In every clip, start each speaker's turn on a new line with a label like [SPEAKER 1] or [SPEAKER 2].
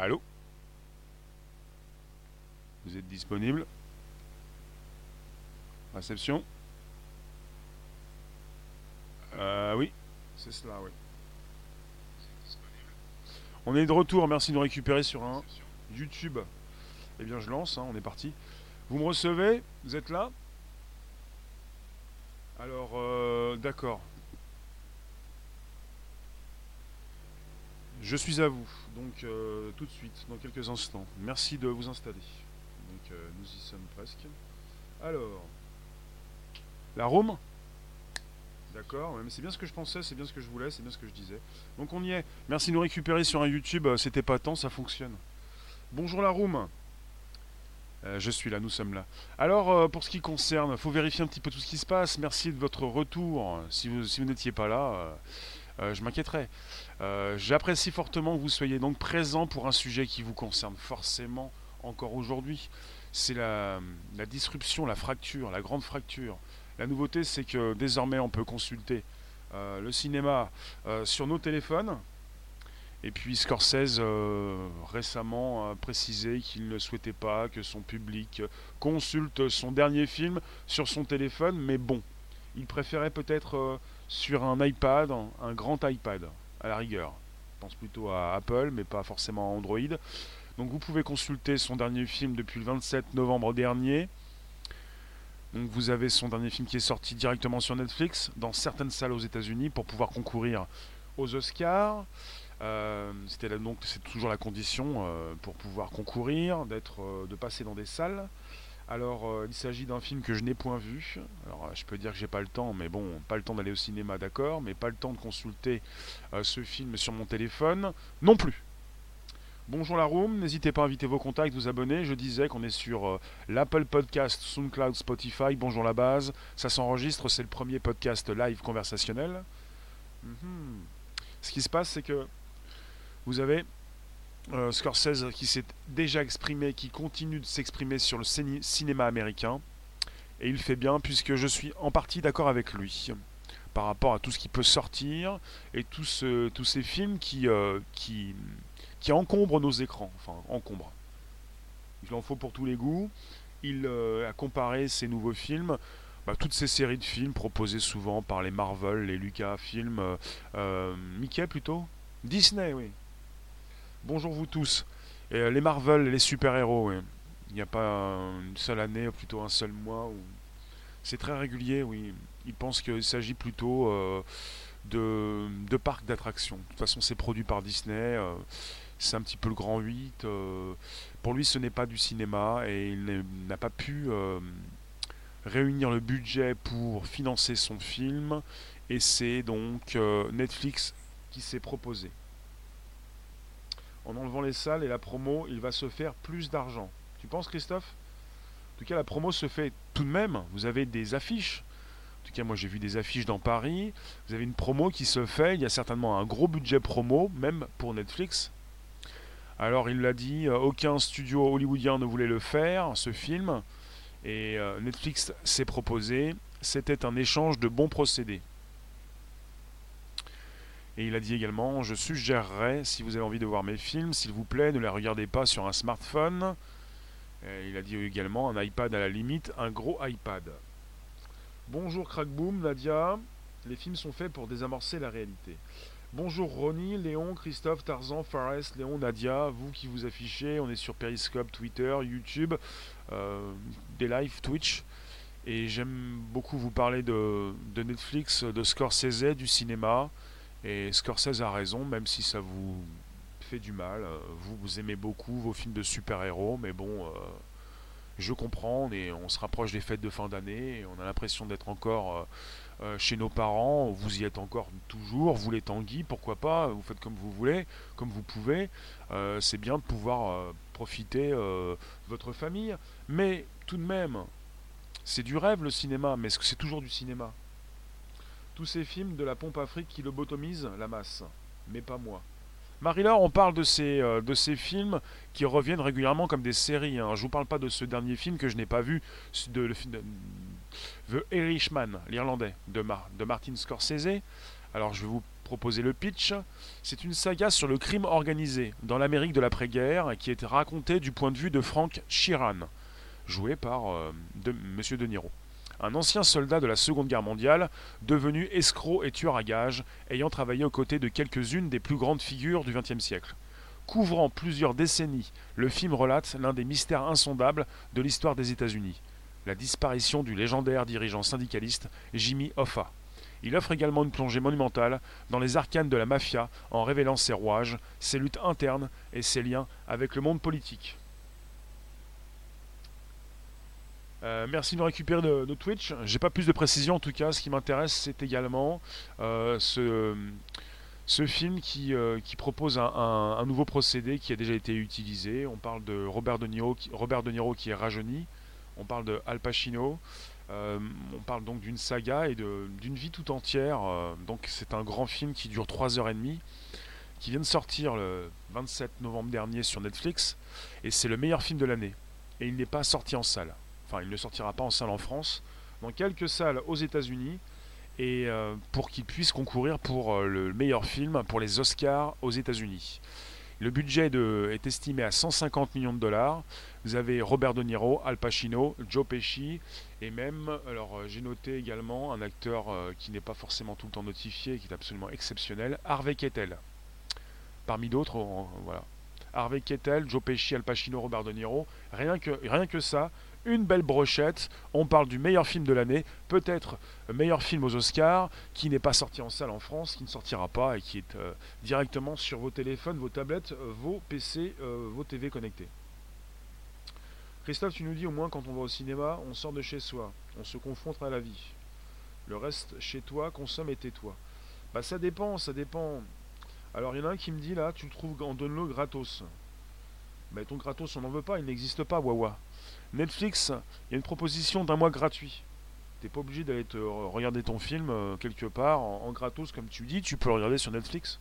[SPEAKER 1] Allô Vous êtes disponible Réception Euh oui, c'est cela, oui. On est de retour, merci de nous récupérer sur un YouTube. Eh bien je lance, hein, on est parti. Vous me recevez? Vous êtes là? Alors, euh, d'accord. Je suis à vous, donc euh, tout de suite, dans quelques instants. Merci de vous installer. Donc euh, nous y sommes presque. Alors, la Rome D'accord, mais c'est bien ce que je pensais, c'est bien ce que je voulais, c'est bien ce que je disais. Donc on y est. Merci de nous récupérer sur un YouTube, euh, c'était pas tant, ça fonctionne. Bonjour la Room. Euh, je suis là, nous sommes là. Alors, pour ce qui concerne, faut vérifier un petit peu tout ce qui se passe. Merci de votre retour. Si vous, si vous n'étiez pas là, je m'inquiéterais. Euh, J'apprécie fortement que vous soyez donc présent pour un sujet qui vous concerne forcément encore aujourd'hui. C'est la, disruption, la fracture, la grande fracture. La nouveauté, c'est que désormais, on peut consulter euh, le cinéma euh, sur nos téléphones. Et puis Scorsese récemment a précisé qu'il ne souhaitait pas que son public consulte son dernier film sur son téléphone, mais bon, il préférait peut-être sur un iPad, un grand iPad, à la rigueur. Je pense plutôt à Apple, mais pas forcément à Android. Donc vous pouvez consulter son dernier film depuis le 27 novembre dernier. Donc vous avez son dernier film qui est sorti directement sur Netflix, dans certaines salles aux États-Unis, pour pouvoir concourir aux Oscars. Euh, c'est toujours la condition euh, pour pouvoir concourir, d'être, euh, de passer dans des salles. Alors euh, il s'agit d'un film que je n'ai point vu. Alors euh, je peux dire que j'ai pas le temps, mais bon, pas le temps d'aller au cinéma, d'accord, mais pas le temps de consulter euh, ce film sur mon téléphone non plus. Bonjour la room, n'hésitez pas à inviter vos contacts, vous abonner. Je disais qu'on est sur l'Apple Podcast, SoundCloud, Spotify. Bonjour la base, ça s'enregistre, c'est le premier podcast live conversationnel. Mhm. Ce qui se passe, c'est que vous avez euh, Scorsese qui s'est déjà exprimé, qui continue de s'exprimer sur le ciné- cinéma américain. Et il fait bien puisque je suis en partie d'accord avec lui par rapport à tout ce qui peut sortir et tous ce- tous ces films qui, euh, encombrent nos écrans. Enfin, encombrent. Il en faut pour tous les goûts. Il euh, a comparé ces nouveaux films, bah, toutes ces séries de films proposées souvent par les Marvel, les Lucasfilm, euh, Mickey plutôt? Disney, oui. Bonjour vous tous. Et, euh, les Marvel, les super-héros, oui. Il n'y a pas une seule année, plutôt un seul mois. C'est très régulier, oui. Il pense qu'il s'agit plutôt euh, de, de parcs d'attractions. De toute façon, c'est produit par Disney. euh, c'est un petit peu le grand 8. euh, pour lui, ce n'est pas du cinéma et il n'a pas pu réunir le budget pour financer son film. Et c'est donc Netflix qui s'est proposé. En enlevant les salles et la promo, il va se faire plus d'argent. Tu penses, Christophe? En tout cas, la promo se fait tout de même. Vous avez des affiches. En tout cas, moi j'ai vu des affiches dans Paris. Vous avez une promo qui se fait. Il y a certainement un gros budget promo, même pour Netflix. Alors il l'a dit, euh, aucun studio hollywoodien ne voulait le faire, ce film. Et euh, Netflix s'est proposé. C'était un échange de bons procédés. Et il a dit également, je suggérerais, si vous avez envie de voir mes films, s'il vous plaît, ne les regardez pas sur un smartphone. Il a dit également, un iPad à la limite, un gros iPad. Bonjour Crackboom, Nadia. Les films sont faits pour désamorcer la réalité. Bonjour Ronnie, Léon, Christophe, Tarzan, Fares, Léon, Nadia, vous qui vous affichez, on est sur Periscope, Twitter, YouTube, euh, des lives Twitch. Et j'aime beaucoup vous parler de, de Netflix, de Scorsese, du cinéma. Et Scorsese a raison, même si ça vous fait du mal. euh, Vous, vous aimez beaucoup vos films de super-héros, mais bon, euh, je comprends, on, on se rapproche des fêtes de fin d'année, on a l'impression d'être encore euh, chez nos parents, vous y êtes encore toujours, vous les Tanguy, pourquoi pas, vous faites comme vous voulez, comme vous pouvez. C'est bien de pouvoir profiter votre famille, mais tout de même, c'est du rêve le cinéma, mais c'est toujours du cinéma? Tous ces films de la pompe afrique qui lobotomisent la masse, mais pas moi. Marie-Laure, on parle de ces, euh, de ces films qui reviennent régulièrement comme des séries. hein. Je vous parle pas de ce dernier film que je n'ai pas vu, de, The Irishman, l'Irlandais, de, de Martin Scorsese. Alors je vais vous proposer le pitch. C'est une saga sur le crime organisé dans l'Amérique de l'après-guerre qui est racontée du point de vue de Frank Sheeran, joué par euh, de, Monsieur De Niro. Un ancien soldat de la Seconde Guerre mondiale, devenu escroc et tueur à gages, ayant travaillé aux côtés de quelques-unes des plus grandes figures du XXe siècle. Couvrant plusieurs décennies, le film relate l'un des mystères insondables de l'histoire des États-Unis la disparition du légendaire dirigeant syndicaliste Jimmy Hoffa. Il offre également une plongée monumentale dans les arcanes de la mafia en révélant ses rouages, ses luttes internes et ses liens avec le monde politique. Euh, merci de nous récupérer de, de Twitch. J'ai pas plus de précision en tout cas. Ce qui m'intéresse, c'est également euh, ce, film qui, euh, qui propose un, nouveau procédé qui a déjà été utilisé. On parle de Robert De Niro, Robert de Niro qui est rajeuni on parle de Al Pacino, on parle donc d'une saga et d'une vie tout entière. Donc c'est un grand film qui dure 3h30, qui vient de sortir le 27 novembre dernier sur Netflix, et c'est le meilleur film de l'année. Et il n'est pas sorti en salle. Il ne sortira pas en salle en France, dans quelques salles aux États-Unis, et euh, pour qu'il puisse concourir pour le meilleur film pour les Oscars aux États-Unis. Le budget est estimé à 150 millions de dollars. Vous avez Robert De Niro, Al Pacino, Joe Pesci et même, alors euh, j'ai noté également un acteur euh, qui n'est pas forcément tout le temps notifié, qui est absolument exceptionnel, Harvey Keitel. Parmi d'autres, voilà. Harvey Keitel, Joe Pesci, Al Pacino, Robert De Niro. Rien que ça, une belle brochette. On parle du meilleur film de l'année, peut-être meilleur film aux Oscars, qui n'est pas sorti en salle en France, qui ne sortira pas et qui est euh, directement sur vos téléphones, vos tablettes, vos PC, vos TV connectés. Christophe, tu nous dis au moins quand on va au cinéma, on sort de chez soi, on se confronte à la vie. Le reste, chez toi, consomme et tais-toi. Bah ça dépend, ça dépend. Alors il y en a un qui me dit là, tu le trouves en donne-le gratos. Mais ton gratos, on n'en veut pas, il n'existe pas, Wawa. Netflix, il y a une proposition d'un mois gratuit. T'es pas obligé d'aller te regarder ton film euh, quelque part en, gratos, comme tu dis, tu peux le regarder sur Netflix.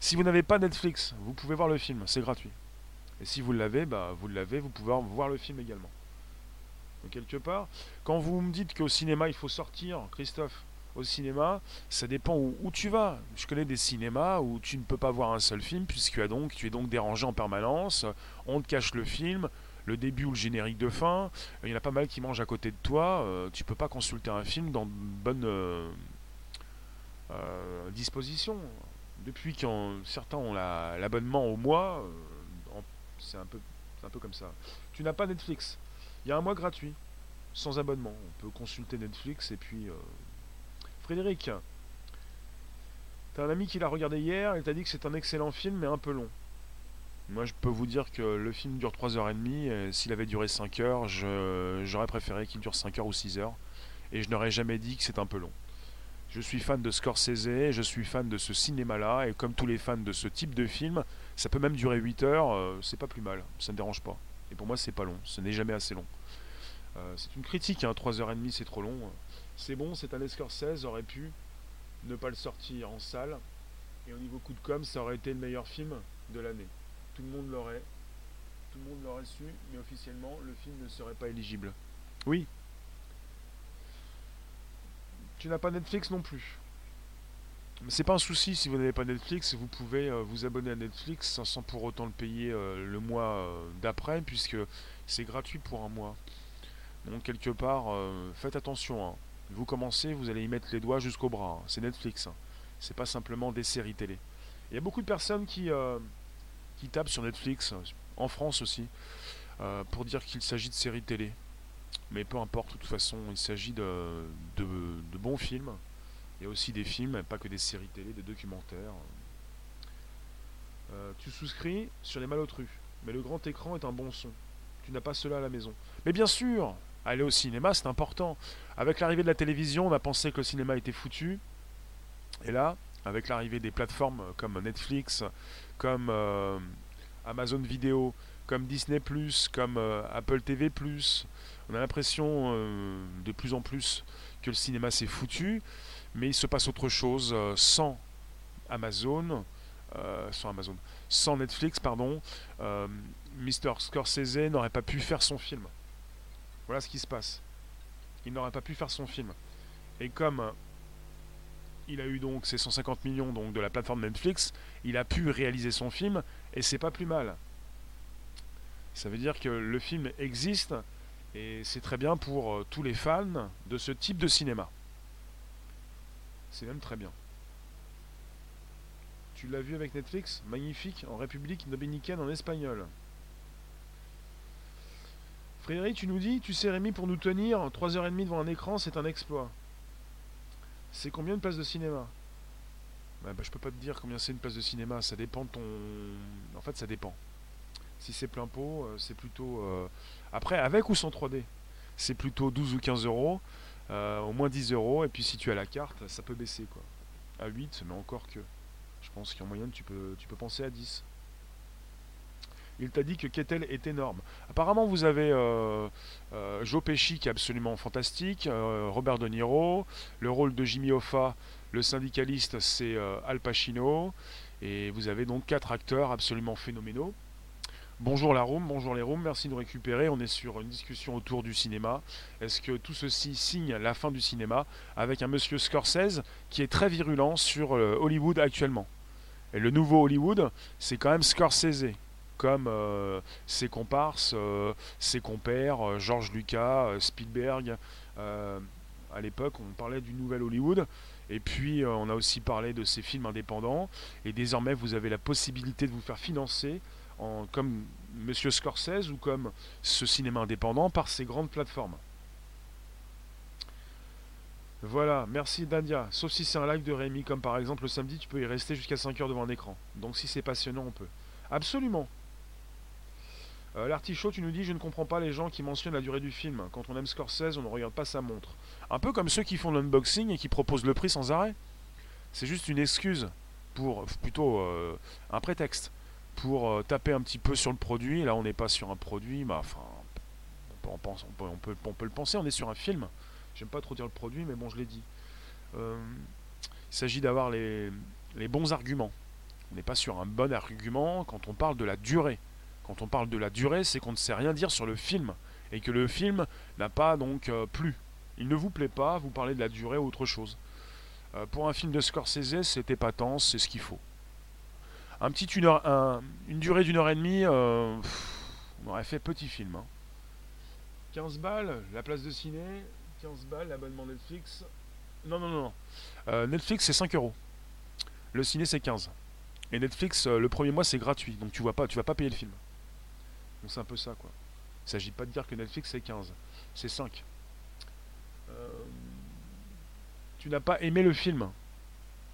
[SPEAKER 1] Si vous n'avez pas Netflix, vous pouvez voir le film, c'est gratuit. Et si vous l'avez, bah, vous l'avez, vous pouvez voir le film également. Quelque part, quand vous me dites qu'au cinéma, il faut sortir, Christophe, au cinéma, ça dépend où, tu vas. Je connais des cinémas où tu ne peux pas voir un seul film puisque donc, tu es donc dérangé en permanence, on te cache le film, le début ou le générique de fin, il y en a pas mal qui mangent à côté de toi, euh, tu peux pas consulter un film dans de bonnes euh, euh, dispositions. Depuis que certains ont l'abonnement au mois, c'est un peu, un peu comme ça. Tu n'as pas Netflix. Il y a un mois gratuit, sans abonnement. On peut consulter Netflix et puis. Euh, Frédéric, t'as un ami qui l'a regardé hier, il t'a dit que c'est un excellent film mais un peu long. Moi je peux vous dire que le film dure 3h30, s'il avait duré 5 heures, j'aurais préféré qu'il dure 5 heures ou 6 heures. Et je n'aurais jamais dit que c'est un peu long. Je suis fan de Scorsese, je suis fan de ce cinéma-là, et comme tous les fans de ce type de film, ça peut même durer 8 heures, euh, c'est pas plus mal, ça ne dérange pas. Et pour moi, c'est pas long, ce n'est jamais assez long. Euh, c'est une critique, hein, 3h30 c'est trop long. C'est bon, c'est un Scorsese aurait pu ne pas le sortir en salle. Et au niveau coup de com, ça aurait été le meilleur film de l'année. Tout le monde l'aurait. Tout le monde l'aurait su, mais officiellement, le film ne serait pas éligible. Oui. Tu n'as pas Netflix non plus. C'est pas un souci si vous n'avez pas Netflix, vous pouvez euh, vous abonner à Netflix sans, pour autant le payer euh, le mois euh, d'après, puisque c'est gratuit pour un mois. Donc quelque part, faites attention. Hein. Vous commencez, vous allez y mettre les doigts jusqu'au bras. Hein. C'est Netflix. Hein. C'est pas simplement des séries télé. Il y a beaucoup de personnes qui, qui sur Netflix, en France aussi, pour dire qu'il s'agit de séries télé. Mais peu importe, de toute façon, il s'agit de, de bons films il y a aussi des films, pas que des séries télé, des documentaires. Euh, tu souscris sur les malotrus, mais le grand écran est un bon son. Tu n'as pas cela à la maison. Mais bien sûr, aller au cinéma, c'est important. Avec l'arrivée de la télévision, on a pensé que le cinéma était foutu. Et là, avec l'arrivée des plateformes comme Netflix, comme euh, Amazon Vidéo, comme Disney ⁇ comme euh, Apple TV ⁇ on a l'impression de plus en plus que le cinéma s'est foutu mais il se passe autre chose euh, sans Amazon, euh, sans Amazon, sans Netflix, pardon. Euh, Mr. Scorsese n'aurait pas pu faire son film. Voilà ce qui se passe. Il n'aurait pas pu faire son film. Et comme il a eu donc ses 150 millions de la plateforme Netflix, il a pu réaliser son film et c'est pas plus mal. Ça veut dire que le film existe et c'est très bien pour euh, tous les fans de ce type de cinéma. C'est même très bien. Tu l'as vu avec Netflix? Magnifique, en République dominicaine en espagnol. Frédéric, tu nous dis, tu sais Rémi, pour nous tenir 3h30 devant un écran, c'est un exploit. C'est combien de places de cinéma? Bah, bah, Je peux pas te dire combien c'est une place de cinéma, ça dépend de ton... En fait, ça dépend. Si c'est plein pot, euh, c'est plutôt... Euh, après, avec ou sans 3D C'est plutôt 12 ou 15 euros, euh, au moins 10 euros, et puis si tu as la carte, ça peut baisser, quoi. À 8, mais encore que. Je pense qu'en moyenne, tu peux, tu peux penser à 10. Il t'a dit que Kettel est énorme. Apparemment, vous avez euh, euh, Joe Pesci qui est absolument fantastique, euh, Robert De Niro, le rôle de Jimmy Hoffa, le syndicaliste, c'est Al Pacino, et vous avez donc quatre acteurs absolument phénoménaux. Bonjour la room, bonjour les rooms, merci de nous récupérer. On est sur une discussion autour du cinéma. Est-ce que tout ceci signe la fin du cinéma avec un monsieur Scorsese qui est très virulent sur Hollywood actuellement? Et le nouveau Hollywood, c'est quand même Scorsese comme euh, ses comparses, euh, ses compères, euh, George Lucas, Spielberg. à l'époque, on parlait du nouvel Hollywood. Et puis, on a aussi parlé de ces films indépendants. Et désormais, vous avez la possibilité de vous faire financer, comme Monsieur Scorsese ou comme ce cinéma indépendant, par ces grandes plateformes. Voilà, merci Dandia. Sauf si c'est un live de Rémi, comme par exemple le samedi, tu peux y rester jusqu'à 5 heures devant un écran. Donc si c'est passionnant, on peut. Absolument. Euh, L'artichaut, tu nous dis, je ne comprends pas les gens qui mentionnent la durée du film. Quand on aime Scorsese, on ne regarde pas sa montre. Un peu comme ceux qui font l'unboxing et qui proposent le prix sans arrêt. C'est juste une excuse pour, plutôt euh, un prétexte pour euh, taper un petit peu sur le produit. Là, on n'est pas sur un produit, mais enfin, on peut, le penser, on est sur un film. J'aime pas trop dire le produit, mais bon, je l'ai dit. il s'agit d'avoir les bons arguments. On n'est pas sur un bon argument quand on parle de la durée. Quand on parle de la durée, c'est qu'on ne sait rien dire sur le film et que le film n'a pas donc euh, plu. Il ne vous plaît pas, vous parlez de la durée ou autre chose. Euh, pour un film de Scorsese, c'est épatant, c'est ce qu'il faut. Un petit une, heure, une durée d'une heure et demie, euh, on aurait fait petit film. 15 hein. balles, la place de ciné, 15 balles, l'abonnement Netflix. Non, non, non. non. Netflix, c'est 5 euros. Le ciné, c'est 15. Et Netflix, le premier mois, c'est gratuit. Donc tu vois pas, tu vas pas payer le film. Donc c'est un peu ça, quoi. Il ne s'agit pas de dire que Netflix c'est 15, c'est 5. Euh, tu n'as pas aimé le film.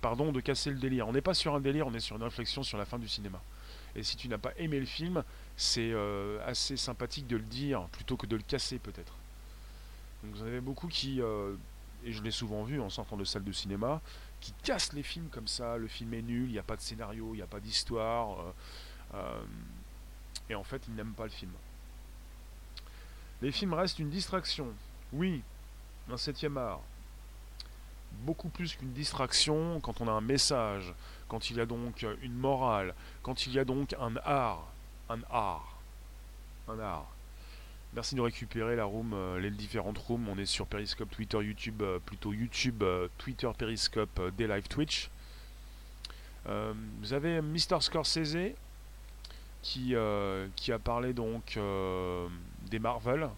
[SPEAKER 1] Pardon de casser le délire. On n'est pas sur un délire, on est sur une réflexion sur la fin du cinéma. Et si tu n'as pas aimé le film, c'est euh, assez sympathique de le dire plutôt que de le casser peut-être. Donc vous en avez beaucoup qui, euh, et je l'ai souvent vu en sortant de salle de cinéma, qui cassent les films comme ça. Le film est nul, il n'y a pas de scénario, il n'y a pas d'histoire. Et en fait, ils n'aiment pas le film. Les films restent une distraction. Oui, un septième art. Beaucoup plus qu'une distraction quand on a un message, quand il y a donc une morale, quand il y a donc un art. Un art. Un art. Merci de récupérer la room, euh, les différentes rooms. On est sur Periscope, Twitter, YouTube, euh, plutôt YouTube, euh, Twitter, Periscope, des live Twitch. vous avez Mr. Scorsese, qui, euh, qui a parlé donc euh, des Marvel.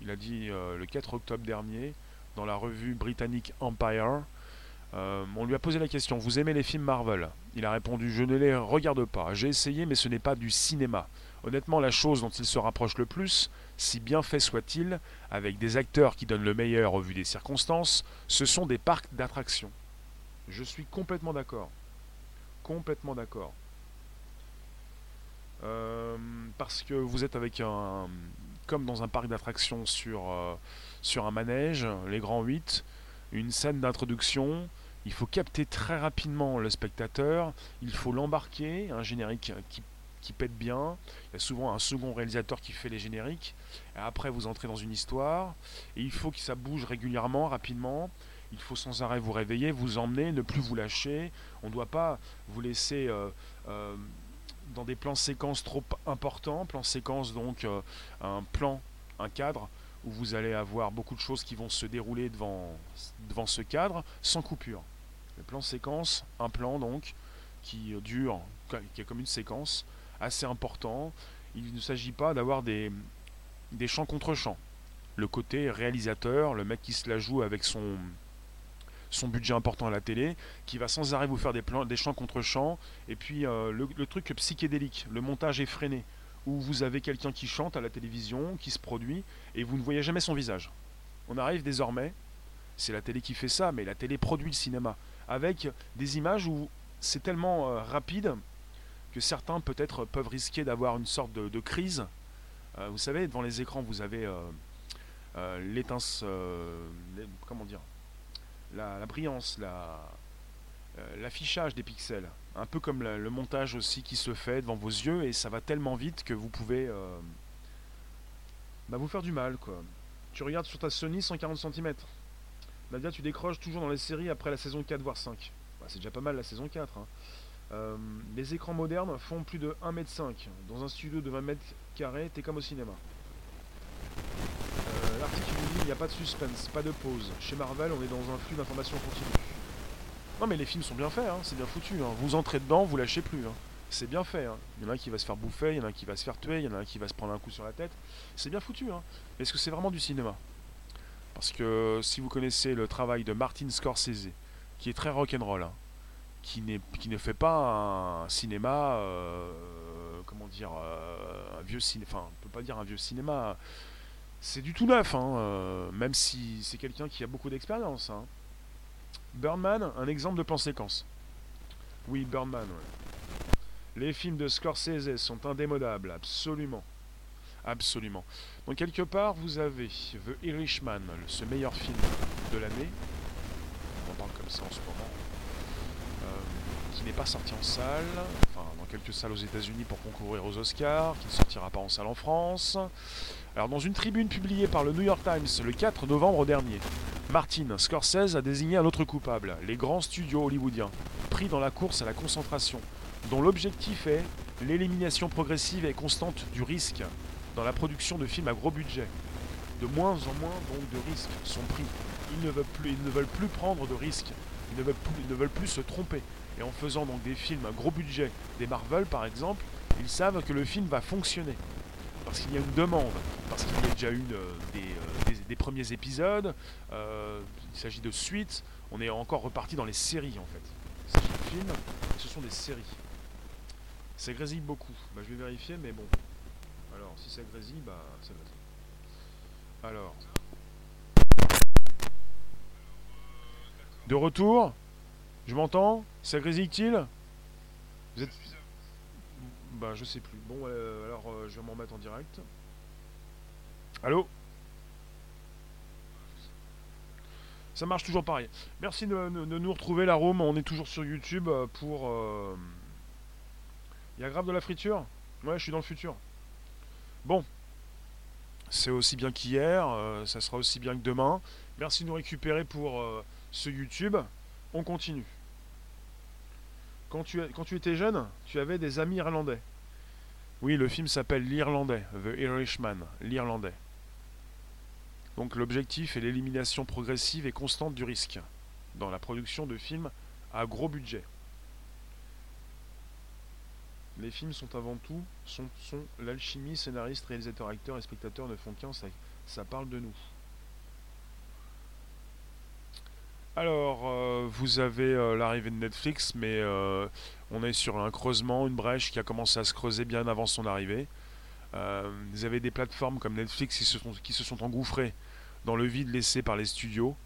[SPEAKER 1] Il a dit euh, le 4 octobre dernier dans la revue britannique Empire. on lui a posé la question Vous aimez les films Marvel? Il a répondu Je ne les regarde pas. J'ai essayé, mais ce n'est pas du cinéma. Honnêtement, la chose dont il se rapproche le plus, si bien fait soit-il, avec des acteurs qui donnent le meilleur au vu des circonstances, ce sont des parcs d'attractions. Je suis complètement d'accord. Complètement d'accord. Euh, parce que vous êtes avec un. comme dans un parc d'attractions sur, euh, sur un manège, les grands 8, une scène d'introduction. Il faut capter très rapidement le spectateur, il faut l'embarquer, un générique qui, pète bien. Il y a souvent un second réalisateur qui fait les génériques. Et après, vous entrez dans une histoire. Et il faut que ça bouge régulièrement, rapidement. Il faut sans arrêt vous réveiller, vous emmener, ne plus vous lâcher. On ne doit pas vous laisser euh, dans des plans séquences trop importants, plan séquence donc euh, un plan, un cadre où vous allez avoir beaucoup de choses qui vont se dérouler devant, ce cadre sans coupure. Le plan séquence, un plan donc, qui dure, qui est comme une séquence, assez important. Il ne s'agit pas d'avoir des, des chants contre chants. Le côté réalisateur, le mec qui se la joue avec son, son budget important à la télé, qui va sans arrêt vous faire des, plans, des chants contre chants, et puis euh, le, truc psychédélique, le montage effréné, où vous avez quelqu'un qui chante à la télévision, qui se produit, et vous ne voyez jamais son visage. On arrive désormais, c'est la télé qui fait ça, mais la télé produit le cinéma, avec des images où c'est tellement euh, rapide que certains peut-être peuvent risquer d'avoir une sorte de, crise. Euh, vous savez, devant les écrans, vous avez l'étince, comment dire, la, brillance, euh, l'affichage des pixels. Un peu comme le montage aussi qui se fait devant vos yeux et ça va tellement vite que vous pouvez euh, bah, vous faire du mal. quoi. Tu regardes sur ta Sony 140 cm. Nadia, tu décroches toujours dans les séries après la saison 4 voire 5. Bah, c'est déjà pas mal la saison 4. Hein. Euh, les écrans modernes font plus de 1m5. Dans un studio de 20 mètres carrés, t'es comme au cinéma. Il n'y a pas de suspense, pas de pause. Chez Marvel, on est dans un flux d'informations continu. Non mais les films sont bien faits, hein, c'est bien foutu. Hein. Vous entrez dedans, vous lâchez plus. Hein. C'est bien fait. Il y en a un qui va se faire bouffer, il y en a un qui va se faire tuer, il y en a un qui va se prendre un coup sur la tête. C'est bien foutu. Est-ce que c'est vraiment du cinéma? Parce que si vous connaissez le travail de Martin Scorsese, qui est très rock'n'roll, qui, qui ne fait pas un cinéma, euh, comment dire, euh, un vieux cinéma, enfin, on peut pas dire un vieux cinéma, c'est du tout neuf, hein, euh, même si c'est quelqu'un qui a beaucoup d'expérience. Hein. Birdman, un exemple de plan séquence. Oui, Birdman, Les films de Scorsese sont indémodables, absolument. Absolument. Donc quelque part, vous avez The Irishman, ce meilleur film de l'année. On parle comme ça en ce moment. Euh, qui n'est pas sorti en salle, quelques salles aux États-Unis pour concourir aux Oscars, qui ne sortira pas en salle en France. Alors, dans une tribune publiée par le New York Times le 4 novembre dernier, Martin Scorsese a désigné un autre coupable, les grands studios hollywoodiens, pris dans la course à la concentration, dont l'objectif est l'élimination progressive et constante du risque dans la production de films à gros budget. De moins en moins donc de risques sont pris. Ils ne veulent plus, ils ne veulent plus prendre de risques. Ils ne veulent plus, ne veulent plus se tromper. Et en faisant donc des films à gros budget, des Marvel par exemple, ils savent que le film va fonctionner parce qu'il y a une demande, parce qu'il y a déjà eu euh, des, premiers épisodes, euh, il s'agit de suites, on est encore reparti dans les séries en fait. De films, ce sont des séries. Ça grésille beaucoup, bah, je vais vérifier, mais bon. Alors, si ça grésille, bah ça grésille. Alors. De retour Je m'entends Ça grésille-t-il Vous êtes... Bah je sais plus. Bon euh, alors euh, je vais m'en mettre en direct. Allô? Ça marche toujours pareil. Merci de, nous retrouver la Rome. On est toujours sur YouTube euh, pour. Il y a grave de la friture? Ouais, je suis dans le futur. Bon. C'est aussi bien qu'hier, ça sera aussi bien que demain. Merci de nous récupérer pour ce YouTube. On continue. Quand tu, quand tu étais jeune, tu avais des amis irlandais. Oui, le film s'appelle L'Irlandais, The Irishman, l'Irlandais. Donc l'objectif est l'élimination progressive et constante du risque dans la production de films à gros budget. Les films sont avant tout sont, sont l'alchimie, scénariste, réalisateur, acteur et spectateur ne font qu'un, ça, ça parle de nous. Alors, euh, vous avez euh, l'arrivée de Netflix, mais euh, on est sur un creusement, une brèche qui a commencé à se creuser bien avant son arrivée. vous avez des plateformes comme Netflix qui se, sont, engouffrées dans le vide laissé par les studios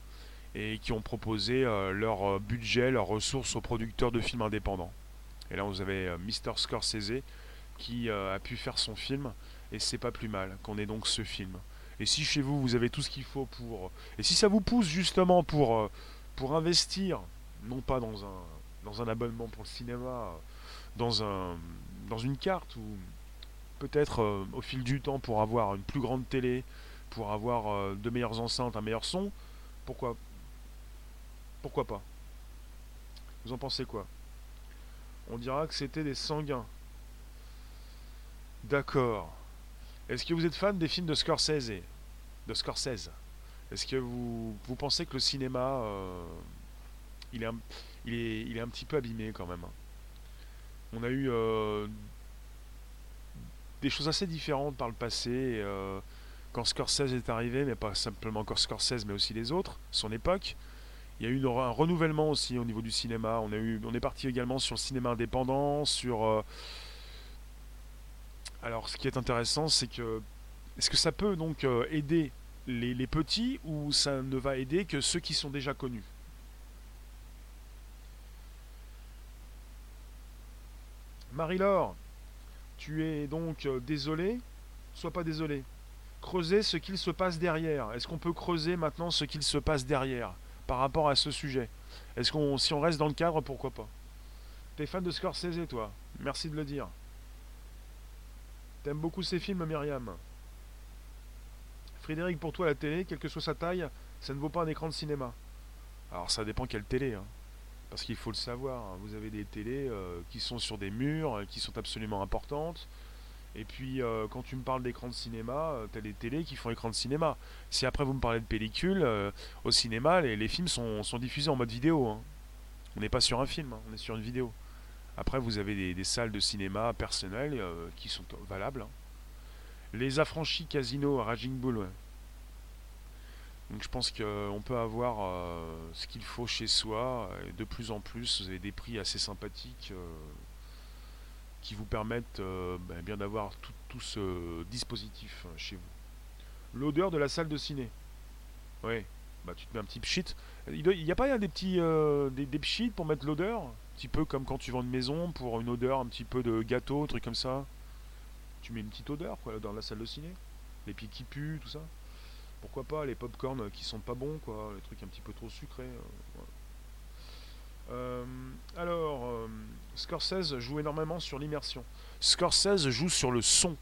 [SPEAKER 1] et qui ont proposé leur budget, leurs ressources aux producteurs de films indépendants. Et là, vous avez Mr. Scorsese qui a pu faire son film, et c'est pas plus mal qu'on ait donc ce film. Et si chez vous, vous avez tout ce qu'il faut pour... Et si ça vous pousse justement pour pour investir, non pas dans un, dans un abonnement pour le cinéma, dans, un, dans une carte ou peut-être euh, au fil du temps pour avoir une plus grande télé, pour avoir euh, de meilleures enceintes, un meilleur son, pourquoi Pourquoi pas? Vous en pensez quoi? On dira que c'était des sanguins. D'accord. Est-ce que vous êtes fan des films de Scorsese? De Scorsese est-ce que vous, vous, pensez que le cinéma, euh, il, est est, il est un petit peu abîmé quand même. On a eu euh, des choses assez différentes par le passé. euh, quand Scorsese est arrivé, mais pas simplement encore Scorsese, mais aussi les autres, son époque. Il y a eu un renouvellement aussi au niveau du cinéma. On, on est parti également sur le cinéma indépendant, sur... Alors, ce qui est intéressant, c'est que... Est-ce que ça peut donc aider les, petits ou ça ne va aider que ceux qui sont déjà connus? Marie-Laure, tu es donc euh, désolé? Sois pas désolé. Creuser ce qu'il se passe derrière. Est-ce qu'on peut creuser maintenant ce qu'il se passe derrière par rapport à ce sujet? Est-ce qu'on, si on reste dans le cadre, pourquoi pas? T'es fan de Scorsese, toi? Merci de le dire. T'aimes beaucoup ces films, Myriam? Frédéric, pour toi, la télé, quelle que soit sa taille, ça ne vaut pas un écran de cinéma. Alors, ça dépend quelle télé. hein. Parce qu'il faut le savoir, hein, vous avez des télés euh, qui sont sur des murs, euh, qui sont absolument importantes. Et puis, euh, quand tu me parles d'écran de cinéma, euh, t'as des télés qui font écran de cinéma. Si après vous me parlez de pellicule, au cinéma, les, films sont, diffusés en mode vidéo. hein. On n'est pas sur un film, on est sur une vidéo. Après, vous avez des, salles de cinéma personnelles qui sont valables. Les affranchis Casino à Raging Bull. Donc je pense qu'on peut avoir euh, ce qu'il faut chez soi. Et de plus en plus, vous avez des prix assez sympathiques euh, qui vous permettent euh, ben, bien d'avoir tout, ce dispositif euh, chez vous. L'odeur de la salle de ciné. Ouais, bah tu te mets un petit pchit. Il n'y a pas des petits euh, des, des pchits pour mettre l'odeur? Un petit peu comme quand tu vends une maison pour une odeur un petit peu de gâteau, truc comme ça? Tu mets une petite odeur quoi dans la salle de ciné. Les pieds qui puent, tout ça. Pourquoi pas les pop-corn qui sont pas bons quoi, les trucs un petit peu trop sucrés. euh. Euh, alors, euh, Scorsese joue énormément sur l'immersion. Scorsese joue sur le son.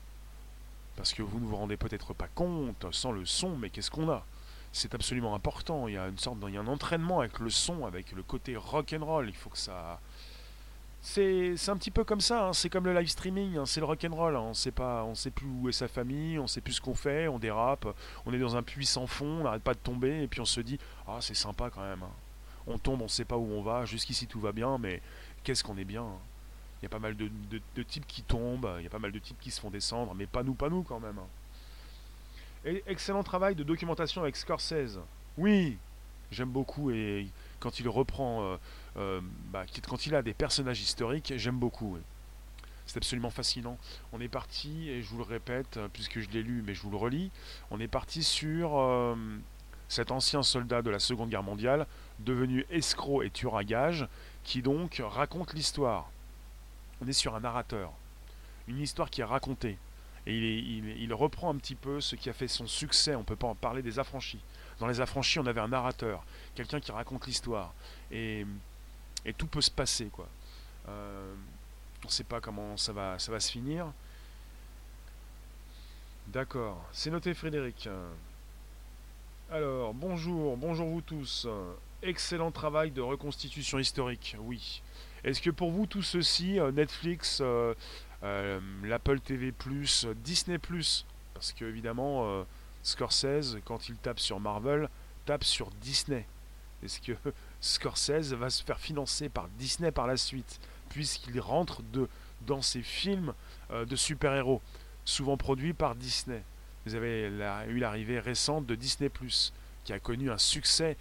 [SPEAKER 1] Parce que vous ne vous rendez peut-être pas compte, sans le son, mais qu'est-ce qu'on a? C'est absolument important. Il y a une sorte, il y a un entraînement avec le son, avec le côté rock and roll. Il faut que ça. C'est, un petit peu comme ça. hein. C'est comme le live streaming. hein. C'est le rock and roll. hein. On sait pas, on sait plus où est sa famille, on sait plus ce qu'on fait, on dérape. On est dans un puits sans fond, on n'arrête pas de tomber, et puis on se dit, ah c'est sympa quand même. hein. On tombe, on sait pas où on va. Jusqu'ici tout va bien, mais qu'est-ce qu'on est bien. Il y a pas mal de, de- types qui tombent, il y a pas mal de types qui se font descendre, mais pas nous, pas nous quand même. excellent travail de documentation avec Scorsese. Oui, j'aime beaucoup et quand il reprend, euh, euh, bah, quand il a des personnages historiques, j'aime beaucoup. C'est absolument fascinant. On est parti, et je vous le répète, euh, puisque je l'ai lu, mais je vous le relis, on est parti sur euh, cet ancien soldat de la Seconde Guerre mondiale, devenu escroc et tueur à gages, qui donc raconte l'histoire. On est sur un narrateur, une histoire qui est racontée. Et il, il- reprend un petit peu ce qui a fait son succès, on peut pas en parler des affranchis. Dans les affranchis, on avait un narrateur, quelqu'un qui raconte l'histoire. Et, et tout peut se passer, quoi. Euh, on ne sait pas comment ça va, se finir. D'accord, c'est noté Frédéric. Alors, bonjour, bonjour vous tous. Excellent travail de reconstitution historique, oui. Est-ce que pour vous tout ceci, euh, Netflix, euh, euh, l'Apple TV+, Disney+, parce que évidemment, Scorsese, quand il tape sur Marvel, tape sur Disney. Est-ce que Scorsese va se faire financer par Disney par la suite, puisqu'il rentre de, dans ses films euh, de super-héros, souvent produits par Disney Vous avez eu l'arrivée récente de Disney ⁇ qui a connu un succès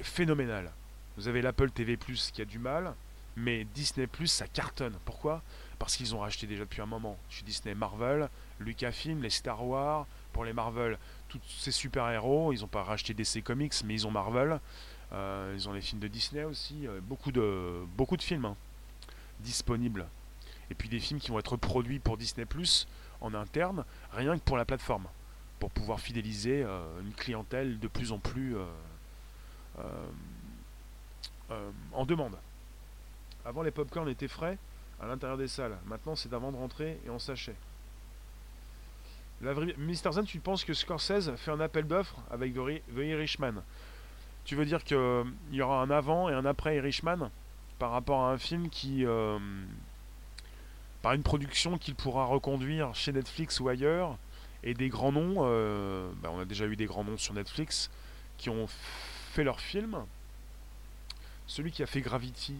[SPEAKER 1] phénoménal. Vous avez l'Apple TV ⁇ qui a du mal, mais Disney ⁇ ça cartonne. Pourquoi? Parce qu'ils ont racheté déjà depuis un moment. Chez Disney, Marvel, Lucasfilm, les Star Wars, pour les Marvel, tous ces super-héros, ils n'ont pas racheté DC Comics, mais ils ont Marvel. Euh, ils ont les films de Disney aussi, euh, beaucoup de, films hein, disponibles. Et puis des films qui vont être produits pour Disney Plus en interne, rien que pour la plateforme, pour pouvoir fidéliser euh, une clientèle de plus en plus en demande. Avant, les popcorn étaient frais à l'intérieur des salles. Maintenant, c'est avant de rentrer et en sachet. Mr. Zen, tu penses que Scorsese fait un appel d'offres avec The Ri- The Irishman? Tu veux dire qu'il y aura un avant et un après Irishman par rapport à un film qui. euh, par une production qu'il pourra reconduire chez Netflix ou ailleurs et des grands noms, euh, bah, on a déjà eu des grands noms sur Netflix qui ont fait leur film. celui qui a fait Gravity,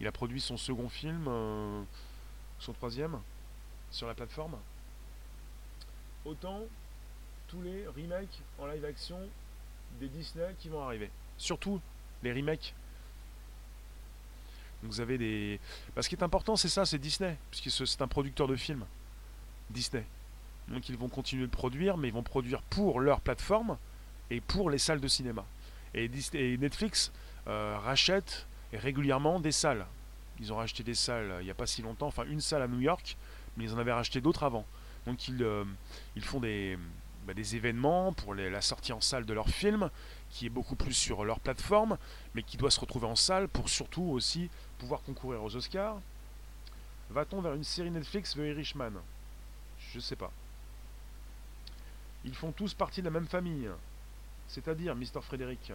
[SPEAKER 1] il a produit son second film, euh, son troisième, sur la plateforme. Autant tous les remakes en live action des Disney qui vont arriver. Surtout les remakes. vous avez des. Ce qui est important, c'est ça, c'est Disney, puisque c'est un producteur de films. Disney. Donc ils vont continuer de produire, mais ils vont produire pour leur plateforme et pour les salles de cinéma. Et, Netflix euh, rachète régulièrement des salles. Ils ont racheté des salles euh, il n'y a pas si longtemps, enfin une salle à New York, mais ils en avaient racheté d'autres avant. Donc ils, euh, ils font des, bah, des événements pour la sortie en salle de leur film, qui est beaucoup plus sur leur plateforme, mais qui doit se retrouver en salle pour surtout aussi pouvoir concourir aux Oscars. Va-t-on vers une série Netflix The Irishman? Je sais pas. Ils font tous partie de la même famille. C'est-à-dire, Mister Frédéric,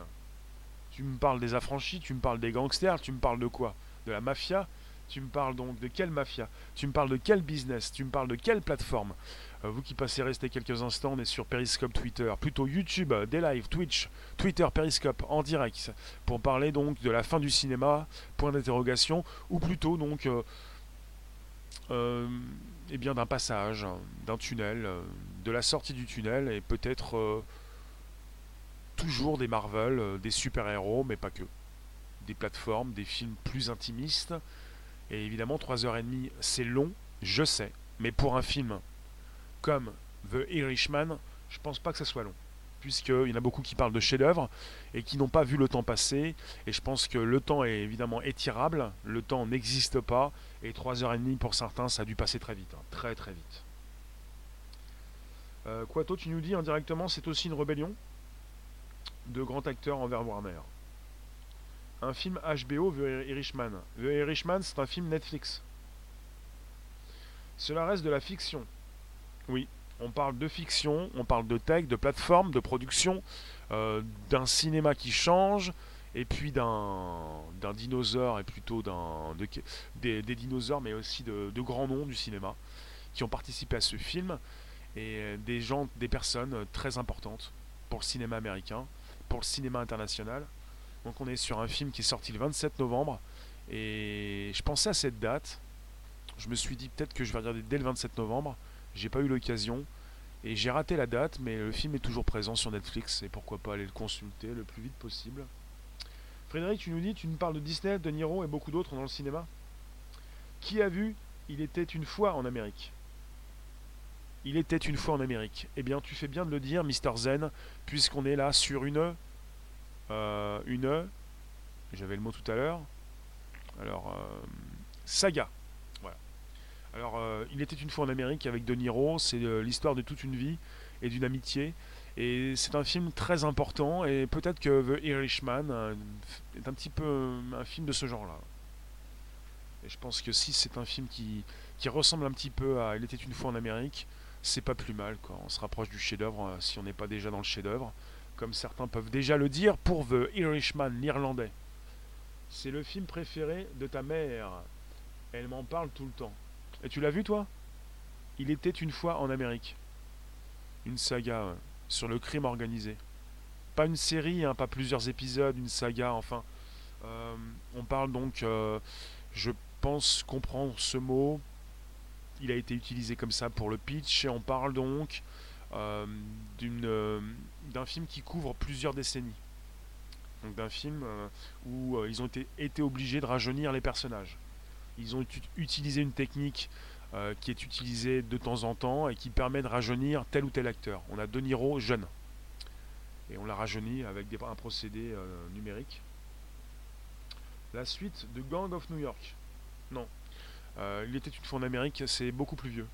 [SPEAKER 1] tu me parles des affranchis, tu me parles des gangsters, tu me parles de quoi? De la mafia? Tu me parles donc de quelle mafia? Tu me parles de quel business? Tu me parles de quelle plateforme? Vous qui passez rester quelques instants, on est sur Periscope Twitter, plutôt YouTube, euh, des lives, Twitch, Twitter, Periscope, en direct, pour parler donc de la fin du cinéma, point d'interrogation, ou plutôt donc euh, eh d'un passage, d'un tunnel, de la sortie du tunnel, et peut-être toujours des Marvel, euh, des super-héros, mais pas que. Des plateformes, des films plus intimistes. Et évidemment, 3h30, c'est long, je sais. Mais pour un film comme The Irishman, je pense pas que ça soit long. Puisqu'il y en a beaucoup qui parlent de chef-d'œuvre et qui n'ont pas vu le temps passer. Et je pense que le temps est évidemment étirable, le temps n'existe pas. Et 3h30 pour certains, ça a dû passer très vite. Hein. très très vite. Euh, Quato, tu nous dis indirectement, c'est aussi une rébellion de grands acteurs envers Warner. Un film HBO, The Irishman. The Irishman, c'est un film Netflix. Cela reste de la fiction. Oui, on parle de fiction, on parle de tech, de plateforme, de production, euh, d'un cinéma qui change, et puis d'un dinosaure, et plutôt d'un des, dinosaures, mais aussi de, de, grands noms du cinéma qui ont participé à ce film, et des gens, des personnes très importantes pour le cinéma américain pour le cinéma international. Donc on est sur un film qui est sorti le 27 novembre. Et je pensais à cette date. Je me suis dit peut-être que je vais regarder dès le 27 novembre. J'ai pas eu l'occasion. Et j'ai raté la date, mais le film est toujours présent sur Netflix. Et pourquoi pas aller le consulter le plus vite possible. Frédéric, tu nous dis, tu nous parles de Disney, de Niro et beaucoup d'autres dans le cinéma. Qui a vu Il était une fois en Amérique il était une fois en Amérique. Eh bien, tu fais bien de le dire, Mister Zen, puisqu'on est là sur une. Euh, une. J'avais le mot tout à l'heure. Alors, euh, saga. Alors, euh, il était une fois en Amérique avec De Niro. C'est l'histoire de toute une vie et d'une amitié. Et c'est un film très important. Et peut-être que The Irishman est un petit peu un film de ce genre-là. Et je pense que si c'est un film qui, qui ressemble un petit peu à Il était une fois en Amérique, c'est pas plus mal. On se rapproche du chef-d'œuvre euh, si on n'est pas déjà dans le chef-d'œuvre, comme certains peuvent déjà le dire pour The Irishman, l'Irlandais. C'est le film préféré de ta mère. Elle m'en parle tout le temps. Et tu l'as vu toi? Il était une fois en Amérique. Une saga sur le crime organisé. Pas une série, hein, pas plusieurs épisodes, une saga, enfin. Euh, on parle donc, euh, je pense comprendre ce mot, il a été utilisé comme ça pour le pitch et on parle donc euh, euh, d'un film qui couvre plusieurs décennies. Donc d'un film euh, où ils ont été, obligés de rajeunir les personnages. Ils ont utilisé une technique qui est utilisée de temps en temps et qui permet de rajeunir tel ou tel acteur. On a De Niro jeune. Et on l'a rajeuni avec un procédé numérique. La suite de Gang of New York. Non, euh, il était une fois en Amérique, c'est beaucoup plus vieux.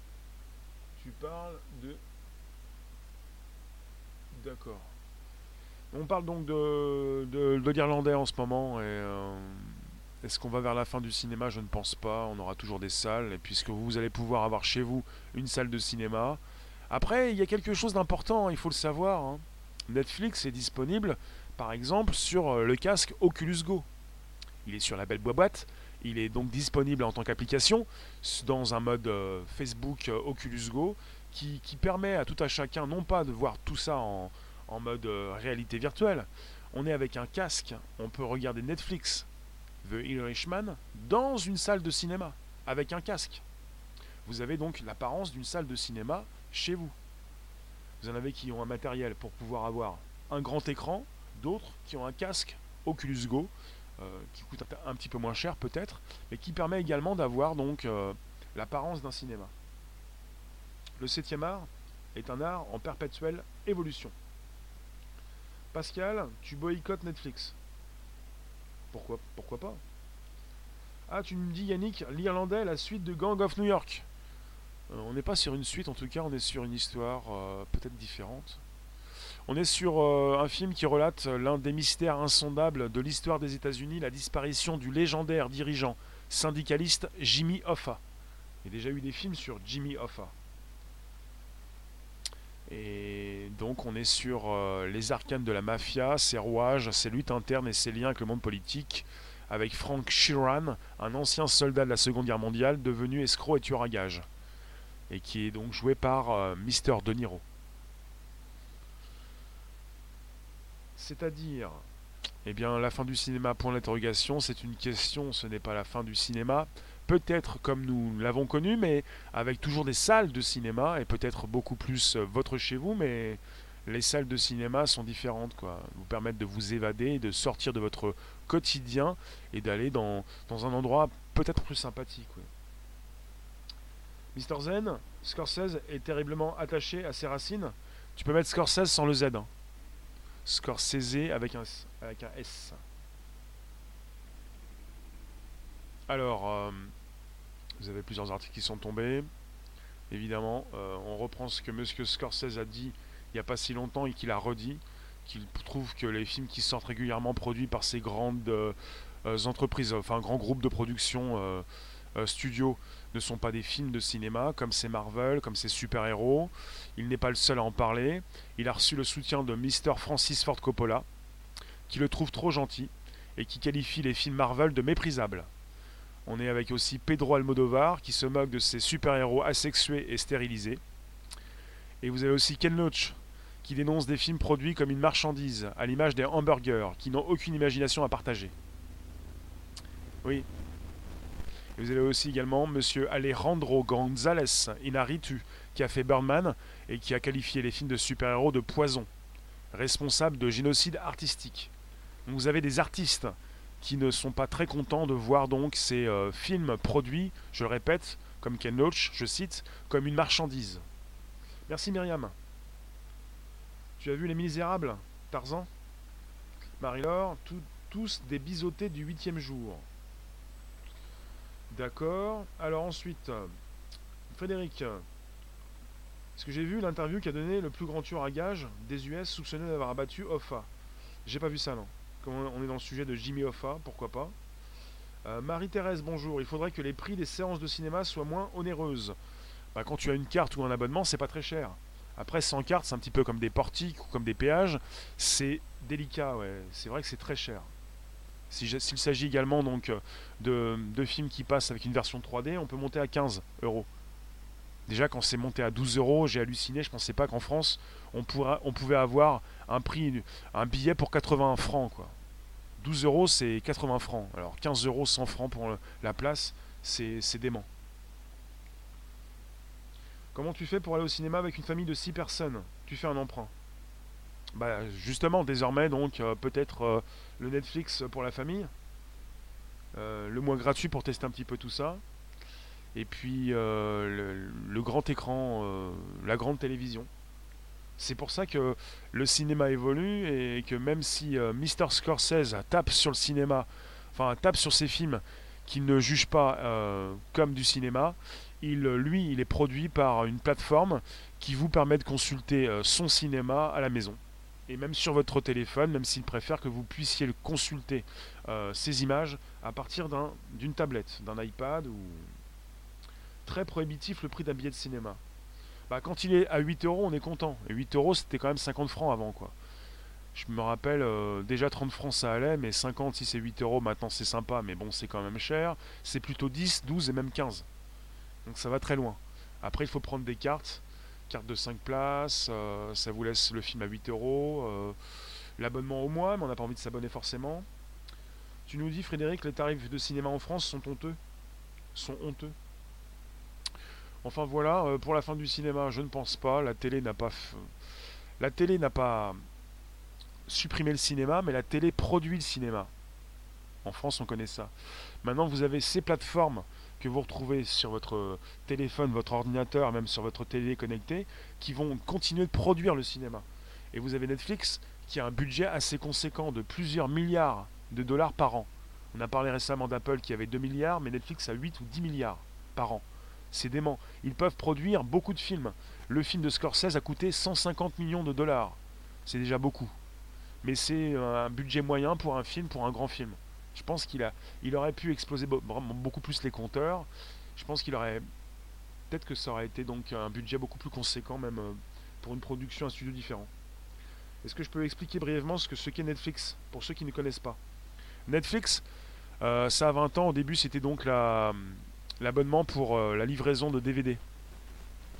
[SPEAKER 1] Tu parles de. D'accord. On parle donc de, de, l'Irlandais en ce moment. Et euh, est-ce qu'on va vers la fin du cinéma? Je ne pense pas. On aura toujours des salles. Et puisque vous allez pouvoir avoir chez vous une salle de cinéma. Après, il y a quelque chose d'important, il faut le savoir. Hein. Netflix est disponible, par exemple, sur euh, le casque Oculus Go. Il est sur la belle boîte. Il est donc disponible en tant qu'application dans un mode euh, Facebook euh, Oculus Go qui, permet à tout à chacun non pas de voir tout ça en, mode réalité virtuelle. On est avec un casque, on peut regarder Netflix The Irishman dans une salle de cinéma, avec un casque. Vous avez donc l'apparence d'une salle de cinéma chez vous. Vous en avez qui ont un matériel pour pouvoir avoir un grand écran, d'autres qui ont un casque Oculus Go, euh, qui coûte un, petit peu moins cher peut-être, mais qui permet également d'avoir donc euh, l'apparence d'un cinéma. Le septième art est un art en perpétuelle évolution. Pascal, tu boycottes Netflix. Pourquoi, pas Ah, tu me dis Yannick, l'Irlandais, la suite de Gang of New York. Euh, on n'est pas sur une suite, en tout cas, on est sur une histoire euh, peut-être différente. On est sur euh, un film qui relate l'un des mystères insondables de l'histoire des États-Unis, la disparition du légendaire dirigeant syndicaliste Jimmy Hoffa. Il y a déjà eu des films sur Jimmy Hoffa. Et donc on est sur euh, les arcanes de la mafia, ses rouages, ses luttes internes et ses liens avec le monde politique, avec Frank Sheeran, un ancien soldat de la Seconde Guerre mondiale devenu escroc et tueur à gages, et qui est donc joué par euh, Mister De Niro. C'est-à-dire, eh bien, la fin du cinéma, point d'interrogation, c'est une question, ce n'est pas la fin du cinéma, peut-être comme nous l'avons connu, mais avec toujours des salles de cinéma, et peut-être beaucoup plus euh, votre chez vous, mais les salles de cinéma sont différentes, quoi. Vous permettent de vous évader, de sortir de votre quotidien et d'aller dans, un endroit peut-être plus sympathique. Mister Zen, Scorsese est terriblement attaché à ses racines. Tu peux mettre Scorsese sans le Z. Hein. Scorsese avec un, avec un S. Alors, euh, vous avez plusieurs articles qui sont tombés. Évidemment, euh, on reprend ce que M. Scorsese a dit il n'y a pas si longtemps et qu'il a redit, qu'il trouve que les films qui sortent régulièrement produits par ces grandes euh, entreprises, enfin grands groupes de production studios, ne sont pas des films de cinéma, comme c'est Marvel, comme c'est super-héros. Il n'est pas le seul à en parler. Il a reçu le soutien de Mr. Francis Ford Coppola, qui le trouve trop gentil et qui qualifie les films Marvel de méprisables. On est avec aussi Pedro Almodovar qui se moque de ses super-héros asexués et stérilisés. Et vous avez aussi Ken Loach qui dénonce des films produits comme une marchandise, à l'image des hamburgers, qui n'ont aucune imagination à partager. Oui. Et vous avez aussi également Monsieur Alejandro González Inarritu, qui a fait Birdman et qui a qualifié les films de super-héros de poison, responsable de génocide artistique. vous avez des artistes qui ne sont pas très contents de voir donc ces euh, films produits, je le répète, comme Ken Loach, je cite, comme une marchandise. Merci Myriam. Tu as vu Les Misérables, Tarzan? Marie-Laure, tous des biseautés du huitième jour. D'accord. Alors ensuite, Frédéric, est-ce que j'ai vu l'interview qu'a donné le plus grand tueur à gage des US soupçonné d'avoir abattu Hoffa? J'ai pas vu ça, non on est dans le sujet de Jimmy Hoffa, pourquoi pas. Euh, Marie-Thérèse, bonjour. Il faudrait que les prix des séances de cinéma soient moins onéreuses. Bah, quand tu as une carte ou un abonnement, c'est pas très cher. Après, sans carte, c'est un petit peu comme des portiques ou comme des péages. C'est délicat, ouais. C'est vrai que c'est très cher. S'il s'agit également donc de, films qui passent avec une version 3D, on peut monter à 15 euros. Déjà, quand c'est monté à 12 euros, j'ai halluciné. Je pensais pas qu'en France, on, pourra, on pouvait avoir un prix, un billet pour 80 francs. 12 euros, c'est 80 francs. Alors 15 euros, 100 francs pour la place, c'est dément. Comment tu fais pour aller au cinéma avec une famille de 6 personnes? Tu fais un emprunt. Bah justement, désormais, donc euh, peut-être euh, le Netflix pour la famille. Euh, le mois gratuit pour tester un petit peu tout ça. Et puis le, le, grand écran, la grande télévision. C'est pour ça que le cinéma évolue et que même si euh, Mr. Scorsese tape sur le cinéma, enfin tape sur ses films qu'il ne juge pas euh, comme du cinéma, il, lui, il est produit par une plateforme qui vous permet de consulter euh, son cinéma à la maison. Et même sur votre téléphone, même s'il préfère que vous puissiez consulter ces images à partir d'une tablette, d'un iPad ou très prohibitif le prix d'un billet de cinéma. Bah, quand il est à 8 euros, on est content. Et 8 euros, c'était quand même 50 francs avant, quoi. Je me rappelle, euh, déjà 30 francs ça allait, mais 50 si c'est 8 euros, maintenant c'est sympa, mais bon, c'est quand même cher. C'est plutôt 10, 12 et même 15. Donc ça va très loin. Après, il faut prendre des cartes. Carte de 5 places, euh, ça vous laisse le film à 8 euros. Euh, l'abonnement au mois, mais on n'a pas envie de s'abonner forcément. Tu nous dis, Frédéric, les tarifs de cinéma en France sont honteux? Sont honteux? Enfin voilà, euh, pour la fin du cinéma, je ne pense pas. La télé n'a pas... La télé n'a pas supprimé le cinéma, mais la télé produit le cinéma. En France, on connaît ça. Maintenant, vous avez ces plateformes que vous retrouvez sur votre téléphone, votre ordinateur, même sur votre télé connectée, qui vont continuer de produire le cinéma. Et vous avez Netflix qui a un budget assez conséquent de plusieurs milliards de dollars par an. On a parlé récemment d'Apple qui avait 2 milliards, mais Netflix a 8 ou 10 milliards par an. C'est dément. Ils peuvent produire beaucoup de films. Le film de Scorsese a coûté 150 millions de dollars. C'est déjà beaucoup. Mais c'est un budget moyen pour un film, pour un grand film. Je pense qu'il a, il aurait pu exploser beaucoup plus les compteurs. Je pense qu'il aurait, peut-être que ça aurait été donc un budget beaucoup plus conséquent même euh, pour une production, un studio différent. Est-ce que je peux expliquer brièvement ce que ce qu'est Netflix pour ceux qui ne connaissent pas? Netflix, euh, ça a 20 ans. Au début, c'était donc l'abonnement pour euh, la livraison de DVD.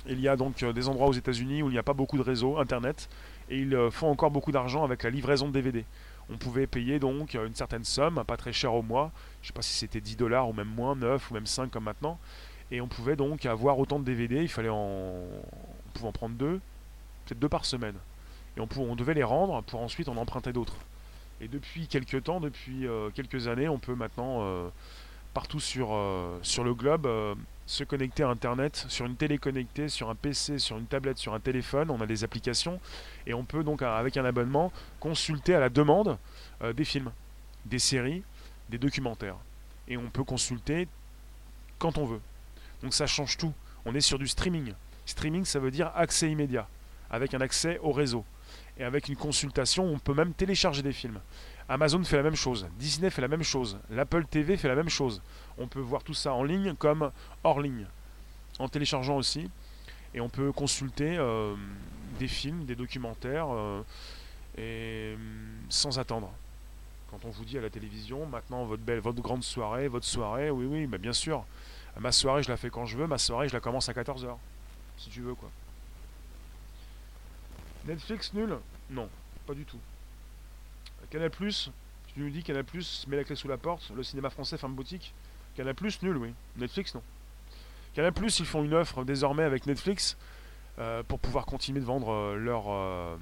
[SPEAKER 1] Il y a donc euh, des endroits aux États-Unis où il n'y a pas beaucoup de réseaux internet et ils font encore beaucoup d'argent avec la livraison de DVD. On pouvait payer donc une certaine somme, pas très cher au mois. Je ne sais pas si c'était 10 dollars ou même moins, 9 ou même 5 comme maintenant. Et on pouvait donc avoir autant de DVD. Il fallait en, on pouvait en prendre deux, peut-être deux par semaine et on, devait les rendre pour ensuite en emprunter d'autres. Et depuis quelques temps, depuis euh, quelques années, on peut maintenant euh, partout sur, euh, sur le globe se connecter à Internet, sur une télé connectée, sur un PC, sur une tablette, sur un téléphone. On a des applications et on peut donc avec un abonnement consulter à la demande des films, des séries, des documentaires. Et on peut consulter quand on veut. Donc ça change tout. On est sur du streaming. Streaming, ça veut dire accès immédiat, avec un accès au réseau. Et avec une consultation, on peut même télécharger des films. Amazon fait la même chose, Disney fait la même chose, l'Apple TV fait la même chose. On peut voir tout ça en ligne comme hors ligne, en téléchargeant aussi. Et on peut consulter euh, des films, des documentaires, euh, et, sans attendre. Quand on vous dit à la télévision, maintenant votre belle, votre grande soirée, votre soirée, oui, oui, mais bien sûr. Ma soirée, je la fais quand je veux, ma soirée, je la commence à 14h. Si tu veux, quoi. Netflix nul? Non, pas du tout. Canal Plus, tu nous dis Canal Plus met la clé sous la porte, le cinéma français ferme boutique. Canal Plus nul, oui. Netflix non. Canal Plus, ils font une offre désormais avec Netflix euh, pour pouvoir continuer de vendre euh, leur, euh,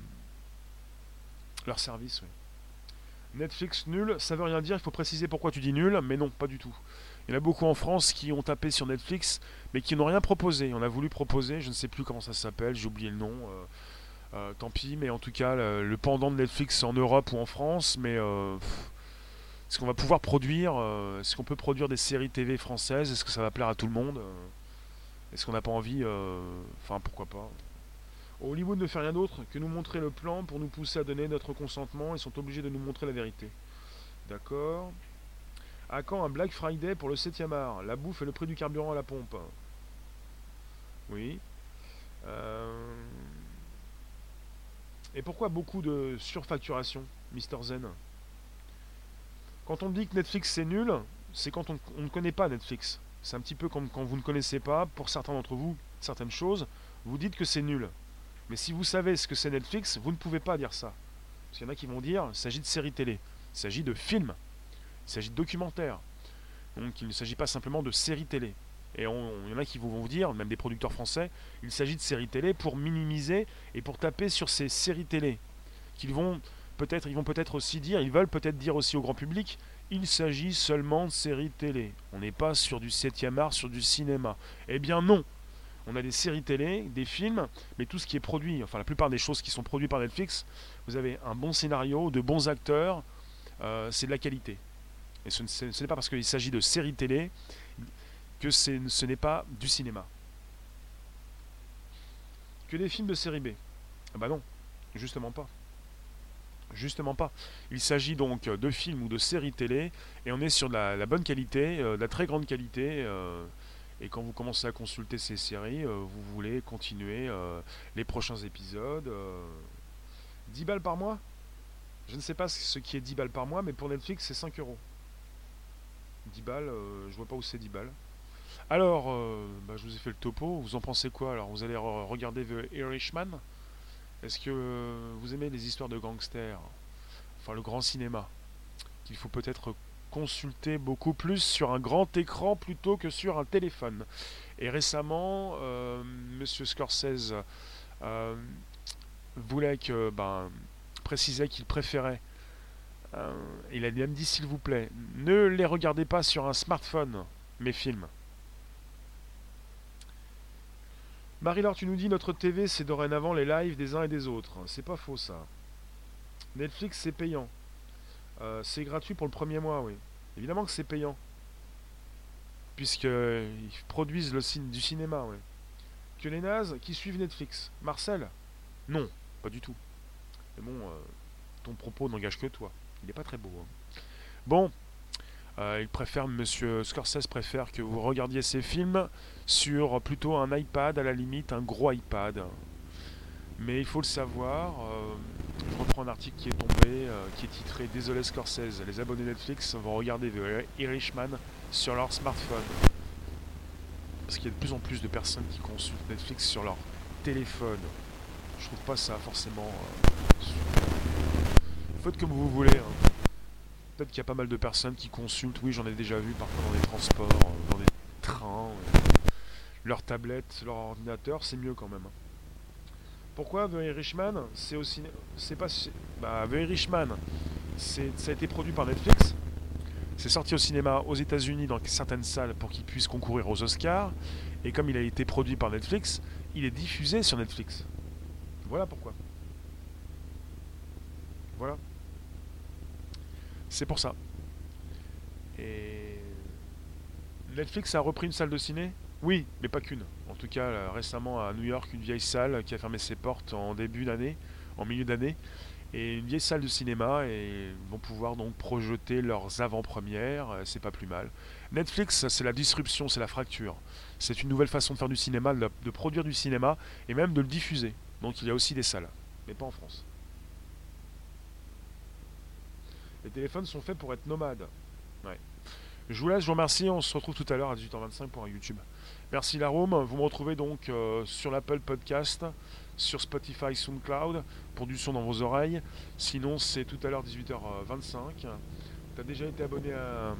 [SPEAKER 1] leur service. Netflix nul, ça veut rien dire, il faut préciser pourquoi tu dis nul, mais non, pas du tout. Il y en a beaucoup en France qui ont tapé sur Netflix, mais qui n'ont rien proposé. On a voulu proposer, je ne sais plus comment ça s'appelle, j'ai oublié le nom. Euh, tant pis, mais en tout cas, le, pendant de Netflix en Europe ou en France, mais euh, est-ce qu'on va pouvoir produire euh, Est-ce qu'on peut produire des séries TV françaises? Est-ce que ça va plaire à tout le monde? Est-ce qu'on n'a pas envie Enfin, pourquoi pas? Hollywood ne fait rien d'autre que nous montrer le plan pour nous pousser à donner notre consentement et sont obligés de nous montrer la vérité. D'accord. À quand un Black Friday pour le 7e art? La bouffe et le prix du carburant à la pompe. Oui. Euh... Et pourquoi beaucoup de surfacturation, Mister Zen? Quand on dit que Netflix c'est nul, c'est quand on, ne connaît pas Netflix. C'est un petit peu comme quand vous ne connaissez pas, pour certains d'entre vous, certaines choses, vous dites que c'est nul. Mais si vous savez ce que c'est Netflix, vous ne pouvez pas dire ça. Parce qu'il y en a qui vont dire, il s'agit de séries télé, il s'agit de films, il s'agit de documentaires. Donc il ne s'agit pas simplement de séries télé. Et il y en a qui vont vous dire, même des producteurs français, il s'agit de séries télé pour minimiser et pour taper sur ces séries télé. Qu'ils vont peut-être, ils vont peut-être aussi dire, ils veulent peut-être dire aussi au grand public, il s'agit seulement de séries télé. On n'est pas sur du 7e art, sur du cinéma. Eh bien non. On a des séries télé, des films, mais tout ce qui est produit, enfin la plupart des choses qui sont produites par Netflix, vous avez un bon scénario, de bons acteurs, euh, c'est de la qualité. Et ce n'est pas parce qu'il s'agit de séries télé ce n'est pas du cinéma. Que des films de série B Ah bah non, justement pas. Justement pas. Il s'agit donc de films ou de séries télé, et on est sur de la, bonne qualité, euh, de la très grande qualité. Euh, et quand vous commencez à consulter ces séries, euh, vous voulez continuer les prochains épisodes. 10 balles par mois? Je ne sais pas ce qui est 10 balles par mois, mais pour Netflix, c'est 5 euros. 10 balles, je vois pas où c'est 10 balles. Alors, euh, bah, je vous ai fait le topo. Vous en pensez quoi Alors, vous allez regarder The Irishman Est-ce que vous aimez les histoires de gangsters Enfin, le grand cinéma qu'il faut peut-être consulter beaucoup plus sur un grand écran plutôt que sur un téléphone? Et récemment, euh, Monsieur Scorsese euh, voulait que, ben, précisait qu'il préférait. il a même dit s'il vous plaît, ne les regardez pas sur un smartphone, mes films. Marie-Laure, tu nous dis notre TV c'est dorénavant les lives des uns et des autres. C'est pas faux ça. Netflix c'est payant. Euh, c'est gratuit pour le premier mois, oui. Évidemment que c'est payant. Puisqu'ils produisent le cin- du cinéma, oui. Que les nazes qui suivent Netflix. Marcel? Non, pas du tout. Mais bon, euh, ton propos n'engage que toi. Il n'est pas très beau. hein. Bon, euh, il préfère, monsieur Scorsese préfère que vous regardiez ses films sur plutôt un iPad, à la limite un gros iPad. Mais il faut le savoir, euh, je reprends un article qui est tombé, euh, qui est titré Désolé Scorsese, les abonnés Netflix vont regarder The Irishman sur leur smartphone. Parce qu'il y a de plus en plus de personnes qui consultent Netflix sur leur téléphone. Je trouve pas ça forcément. euh, Faites comme vous voulez. hein. Peut-être qu'il y a pas mal de personnes qui consultent, oui j'en ai déjà vu parfois dans des transports, euh, dans des trains, leur tablette, leur ordinateur, c'est mieux quand même. Pourquoi The Irishman C'est aussi, c'est pas, bah The Irishman, ça a été produit par Netflix. C'est sorti au cinéma aux États-Unis dans certaines salles pour qu'il puisse concourir aux Oscars. Et comme il a été produit par Netflix, il est diffusé sur Netflix. Voilà pourquoi. Voilà. C'est pour ça. Et Netflix a repris une salle de ciné? Oui, mais pas qu'une. En tout cas, récemment à New York, une vieille salle qui a fermé ses portes en début d'année, en milieu d'année, et une vieille salle de cinéma et vont pouvoir donc projeter leurs avant-premières. euh, C'est pas plus mal. Netflix, c'est la disruption, c'est la fracture. C'est une nouvelle façon de faire du cinéma, de, produire du cinéma et même de le diffuser. Donc il y a aussi des salles, mais pas en France. Les téléphones sont faits pour être nomades. Je vous laisse, je vous remercie. On se retrouve tout à l'heure à 18h25 pour un YouTube. Merci la Rome. Vous me retrouvez donc euh, sur l'Apple Podcast, sur Spotify, SoundCloud pour du son dans vos oreilles. Sinon, c'est tout à l'heure 18h25. Tu as déjà été abonné à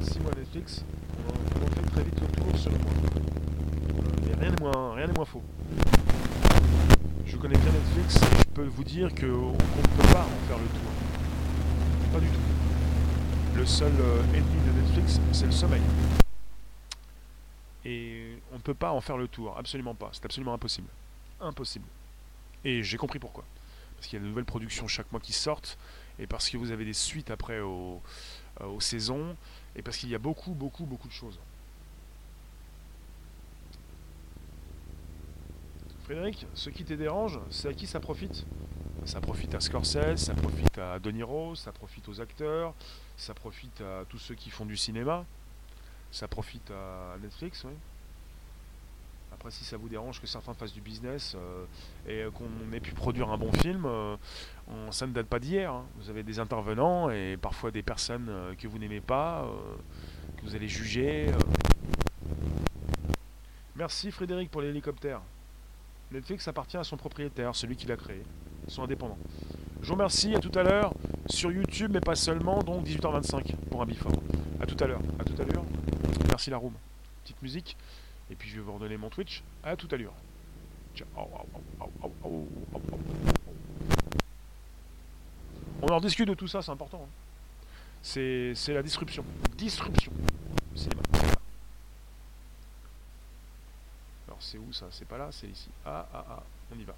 [SPEAKER 1] 6 mois Netflix? On en, fait très vite le tour le mois. Euh, mais rien n'est moins, moins faux. Je connais bien Netflix et je peux vous dire qu'on ne peut pas en faire le tour. Pas du tout. Le seul euh, ennemi de Netflix, c'est le sommeil. Et on ne peut pas en faire le tour, absolument pas. C'est absolument impossible. Impossible. Et j'ai compris pourquoi. Parce qu'il y a de nouvelles productions chaque mois qui sortent, et parce que vous avez des suites après aux, euh, aux saisons, et parce qu'il y a beaucoup, beaucoup, beaucoup de choses. Frédéric, ce qui te dérange, c'est à qui ça profite? Ça profite à Scorsese, ça profite à De Niro, ça profite aux acteurs, ça profite à tous ceux qui font du cinéma, ça profite à Netflix, oui. Après, si ça vous dérange que certains fassent du business euh, et qu'on ait pu produire un bon film, euh, ça ne date pas d'hier. hein. Vous avez des intervenants et parfois des personnes euh, que vous n'aimez pas, euh, que vous allez juger. euh. Merci Frédéric pour l'hélicoptère. Netflix appartient à son propriétaire, celui qui l'a créé. Ils sont indépendants. Je vous remercie, à tout à l'heure sur YouTube, mais pas seulement, donc 18h25 pour un before. À tout à l'heure, à tout à l'heure. Merci la room. Petite musique. Et puis je vais vous redonner mon Twitch. À tout à l'heure. Ciao. On en discute de tout ça, c'est important. hein. C'est c'est la disruption. Disruption. Cinéma. Alors c'est où ça? C'est pas là, c'est ici. Ah ah ah, on y va.